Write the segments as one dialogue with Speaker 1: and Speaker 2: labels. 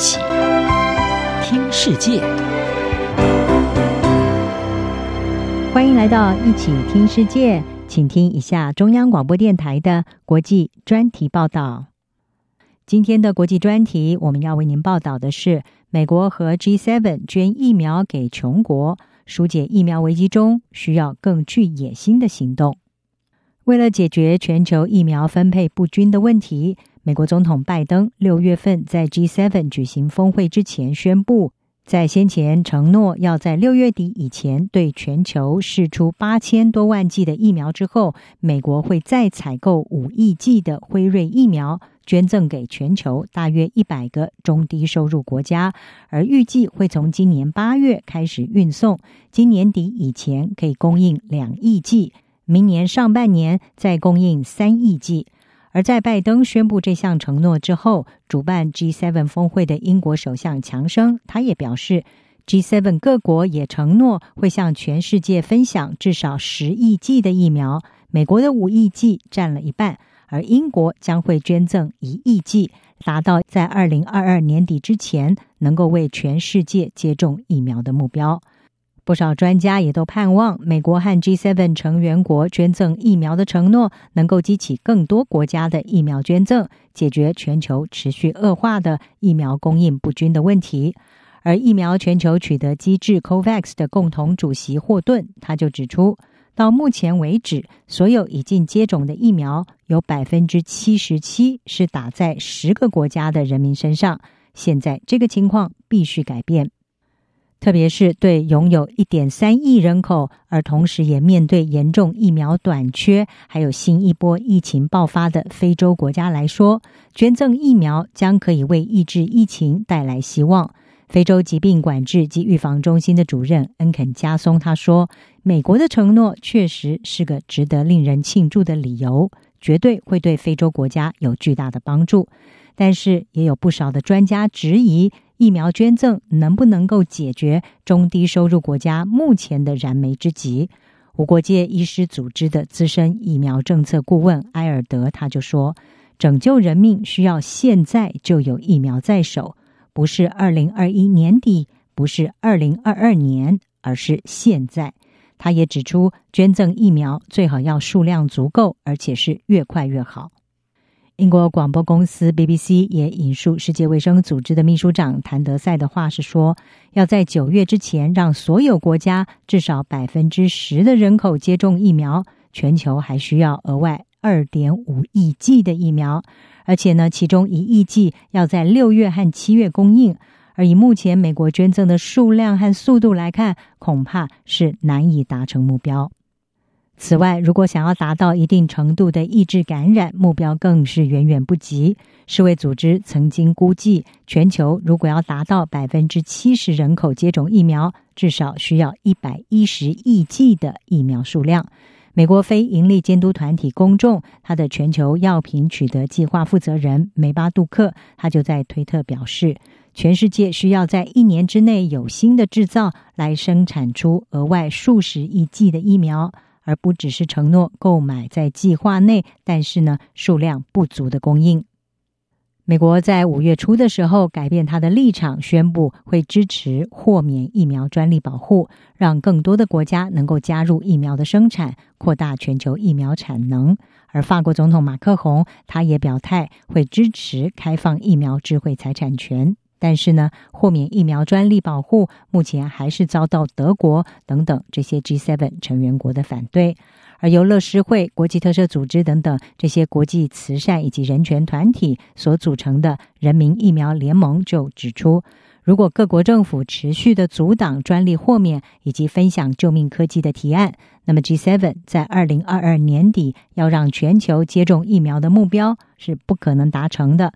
Speaker 1: 起听世界，
Speaker 2: 欢迎来到一起听世界，请听一下中央广播电台的国际专题报道。今天的国际专题，我们要为您报道的是美国和 G7 捐疫苗给穷国，纾解疫苗危机中需要更具野心的行动。为了解决全球疫苗分配不均的问题，美国总统拜登六月份在 G7 举行峰会之前宣布，在先前承诺要在六月底以前对全球释出八千多万剂的疫苗之后，美国会再采购五亿剂的辉瑞疫苗，捐赠给全球大约一百个中低收入国家，而预计会从今年八月开始运送，今年底以前可以供应两亿剂，明年上半年再供应三亿剂。而在拜登宣布这项承诺之后，主办 G7 峰会的英国首相强生，他也表示，G7 各国也承诺会向全世界分享至少十亿剂的疫苗，美国的五亿剂占了一半，而英国将会捐赠一亿剂，达到在二零二二年底之前能够为全世界接种疫苗的目标。不少专家也都盼望美国和 G7 成员国捐赠疫苗的承诺能够激起更多国家的疫苗捐赠，解决全球持续恶化的疫苗供应不均的问题。而疫苗全球取得机制 COVAX 的共同主席霍顿他就指出，到目前为止，所有已经接种的疫苗有百分之七十七是打在十个国家的人民身上。现在这个情况必须改变。特别是对拥有一点三亿人口，而同时也面对严重疫苗短缺，还有新一波疫情爆发的非洲国家来说，捐赠疫苗将可以为抑制疫情带来希望。非洲疾病管制及预防中心的主任恩肯加松他说：“美国的承诺确实是个值得令人庆祝的理由，绝对会对非洲国家有巨大的帮助。但是，也有不少的专家质疑。”疫苗捐赠能不能够解决中低收入国家目前的燃眉之急？无国界医师组织的资深疫苗政策顾问埃尔德他就说：“拯救人命需要现在就有疫苗在手，不是二零二一年底，不是二零二二年，而是现在。”他也指出，捐赠疫苗最好要数量足够，而且是越快越好。英国广播公司 BBC 也引述世界卫生组织的秘书长谭德赛的话是说，要在九月之前让所有国家至少百分之十的人口接种疫苗，全球还需要额外二点五亿剂的疫苗，而且呢，其中一亿剂要在六月和七月供应，而以目前美国捐赠的数量和速度来看，恐怕是难以达成目标。此外，如果想要达到一定程度的抑制感染，目标更是远远不及。世卫组织曾经估计，全球如果要达到百分之七十人口接种疫苗，至少需要一百一十亿剂的疫苗数量。美国非营利监督团体公众，他的全球药品取得计划负责人梅巴杜克，他就在推特表示，全世界需要在一年之内有新的制造来生产出额外数十亿剂的疫苗。而不只是承诺购买在计划内，但是呢，数量不足的供应。美国在五月初的时候改变他的立场，宣布会支持豁免疫苗专利保护，让更多的国家能够加入疫苗的生产，扩大全球疫苗产能。而法国总统马克宏他也表态会支持开放疫苗智慧财产权。但是呢，豁免疫苗专利保护目前还是遭到德国等等这些 G7 成员国的反对。而由乐施会、国际特赦组织等等这些国际慈善以及人权团体所组成的人民疫苗联盟就指出，如果各国政府持续的阻挡专利豁免以及分享救命科技的提案，那么 G7 在二零二二年底要让全球接种疫苗的目标是不可能达成的。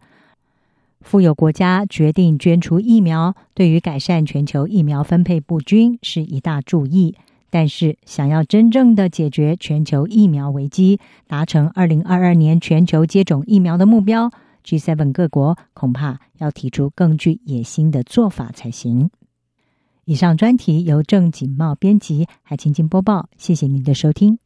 Speaker 2: 富有国家决定捐出疫苗，对于改善全球疫苗分配不均是一大注意。但是，想要真正的解决全球疫苗危机，达成二零二二年全球接种疫苗的目标，G7 各国恐怕要提出更具野心的做法才行。以上专题由郑锦茂编辑，还请播报。谢谢您的收听。